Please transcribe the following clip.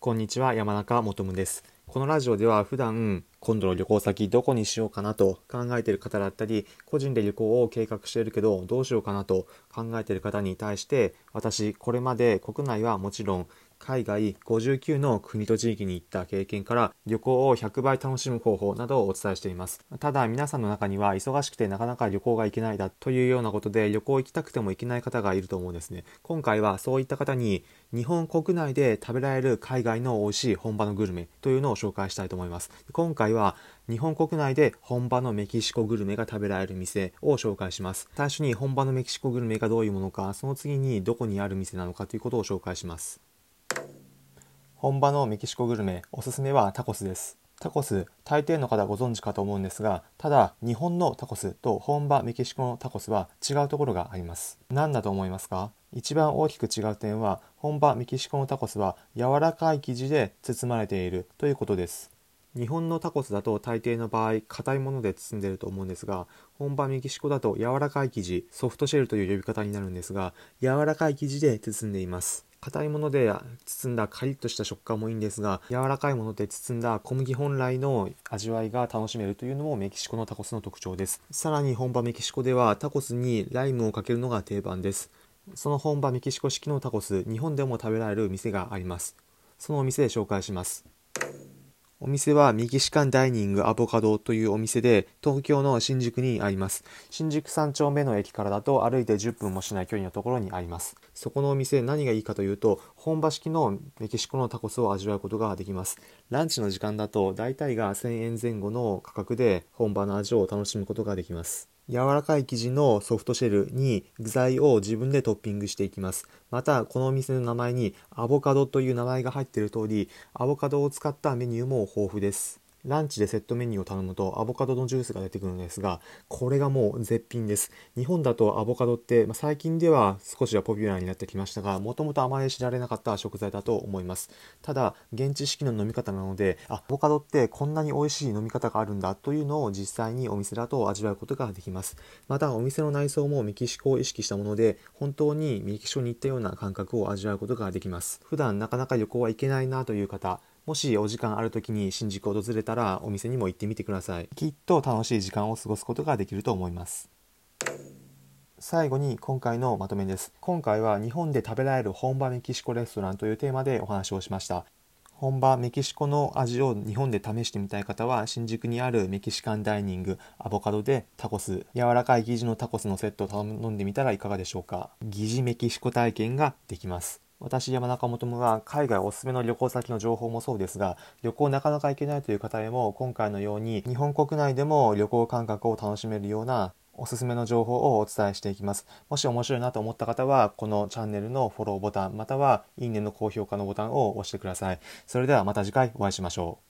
こんにちは、山中もとむです。このラジオでは普段、今度の旅行先どこにしようかなと考えている方だったり、個人で旅行を計画しているけどどうしようかなと考えている方に対して、私、これまで国内はもちろん海外59の国と地域に行った経験から旅行を100倍楽しむ方法などをお伝えしています。ただ皆さんの中には忙しくてなかなか旅行が行けないだというようなことで旅行行きたくても行けない方がいると思うんですね。今回はそういった方に日本国内で食べられる海外の美味しい本場のグルメというのを紹介したいと思います。今回は日本国内で本場のメキシコグルメが食べられる店を紹介します。最初に本場のメキシコグルメがどういうものか、その次にどこにある店なのかということを紹介します。本場のメキシコグルメ、おすすめはタコスです。タコス、大抵の方ご存知かと思うんですが、ただ、日本のタコスと本場メキシコのタコスは違うところがあります。何だと思いますか？一番大きく違う点は、本場メキシコのタコスは柔らかい生地で包まれているということです。日本のタコスだと大抵の場合硬いもので包んでいると思うんですが本場メキシコだと柔らかい生地ソフトシェルという呼び方になるんですが柔らかい生地で包んでいます硬いもので包んだカリッとした食感もいいんですが柔らかいもので包んだ小麦本来の味わいが楽しめるというのもメキシコのタコスの特徴です。さらに本場メキシコではタコスにライムをかけるのが定番です。その本場メキシコ式のタコス日本でも食べられる店があります。そのお店で紹介します。お店は右士官ダイニングアボカドというお店で東京の新宿にあります。新宿3丁目の駅からだと歩いて10分もしない距離のところにあります。そこのお店何がいいかというと本場式のメキシコのタコスを味わうことができます。ランチの時間だと大体が1000円前後の価格で本場の味を楽しむことができます。柔らかい生地のソフトシェルに具材を自分でトッピングしていきます。また、このお店の名前にアボカドという名前が入っている通り、アボカドを使ったメニューも豊富です。ランチでセットメニューを頼むとアボカドのジュースが出てくるんですが、これがもう絶品です。日本だとアボカドって、まあ、最近では少しはポピュラーになってきましたが、もともとあまり知られなかった食材だと思います。ただ、現地式の飲み方なので、アボカドってこんなに美味しい飲み方があるんだというのを実際にお店だと味わうことができます。また、お店の内装もメキシコを意識したもので、本当にメキシコに行ったような感覚を味わうことができます。普段なかなか旅行は行けないなという方、もしお時間ある時に新宿を訪れたらお店にも行ってみてください。きっと楽しい時間を過ごすことができると思います。最後に今回のまとめです。今回は日本で食べられる本場メキシコレストランというテーマでお話をしました。本場メキシコの味を日本で試してみたい方は新宿にあるメキシカンダイニングアボカドでタコス柔らかい生地のタコスのセットを頼んでみたらいかがでしょうか疑似メキシコ体験ができます私、山中もともが海外おすすめの旅行先の情報もそうですが、旅行なかなか行けないという方へも、今回のように日本国内でも旅行感覚を楽しめるようなおすすめの情報をお伝えしていきます。もし面白いなと思った方は、このチャンネルのフォローボタン、または、いいねの高評価のボタンを押してください。それではまた次回お会いしましょう。